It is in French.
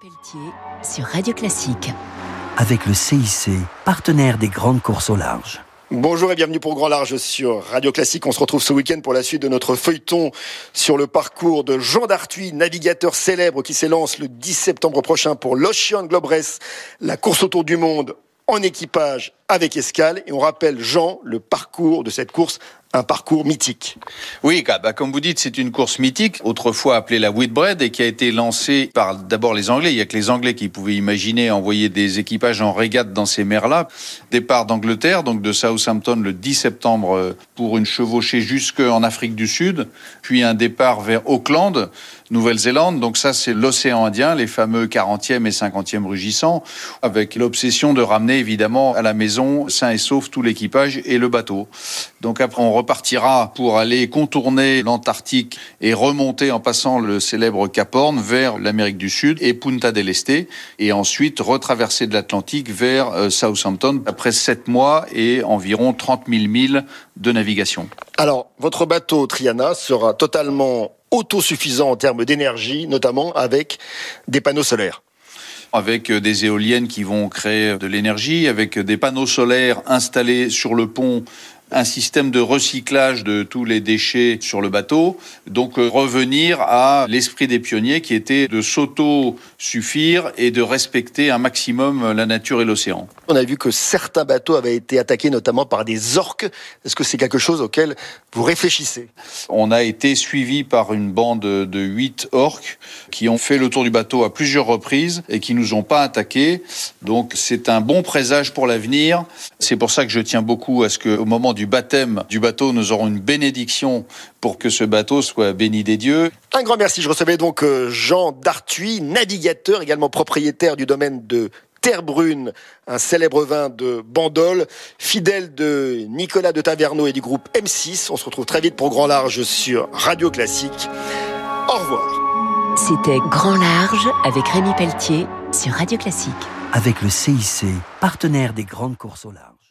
Pelletier sur Radio Classique. avec le CIC, partenaire des grandes courses au large. Bonjour et bienvenue pour Grand Large sur Radio Classique. On se retrouve ce week-end pour la suite de notre feuilleton sur le parcours de Jean Dartuy, navigateur célèbre qui s'élance le 10 septembre prochain pour l'Ocean Globe Race, la course autour du monde en équipage avec escale. Et on rappelle, Jean, le parcours de cette course, un parcours mythique. Oui, bah, comme vous dites, c'est une course mythique, autrefois appelée la Whitbread, et qui a été lancée par d'abord les Anglais. Il y a que les Anglais qui pouvaient imaginer envoyer des équipages en régate dans ces mers-là. Départ d'Angleterre, donc de Southampton le 10 septembre euh, pour une chevauchée jusqu'en Afrique du Sud, puis un départ vers Auckland, Nouvelle-Zélande. Donc ça, c'est l'océan Indien, les fameux 40e et 50e rugissants, avec l'obsession de ramener évidemment à la maison sain et sauf tout l'équipage et le bateau. Donc après, on repartira pour aller contourner l'Antarctique et remonter en passant le célèbre Cap Horn vers l'Amérique du Sud et Punta del Este, et ensuite retraverser de l'Atlantique vers euh, Southampton après sept mois et environ 30 000 milles de navigation. Alors, votre bateau Triana sera totalement autosuffisant en termes d'énergie, notamment avec des panneaux solaires. avec euh, des éoliennes qui vont créer de l'énergie, avec des panneaux solaires installés sur le pont, un système de recyclage de tous les déchets sur le bateau. Donc euh, revenir à l'esprit des pionniers qui était de s'auto-suffire et de respecter un maximum la nature et l'océan. On a vu que certains bateaux avaient été attaqués notamment par des orques. Est-ce que c'est quelque chose auquel vous réfléchissez? On a été suivi par une bande de huit orques qui ont fait le tour du bateau à plusieurs reprises et qui nous ont pas attaqués. Donc c'est un bon présage pour l'avenir. C'est pour ça que je tiens beaucoup à ce qu'au moment du baptême du bateau, nous aurons une bénédiction pour que ce bateau soit béni des dieux. Un grand merci. Je recevais donc euh, Jean Dartuy, navigateur, également propriétaire du domaine de Terre Brune, un célèbre vin de Bandol, fidèle de Nicolas de Taverneau et du groupe M6. On se retrouve très vite pour Grand Large sur Radio Classique. Au revoir. C'était Grand Large avec Rémi Pelletier sur Radio Classique. Avec le CIC, partenaire des grandes courses au large.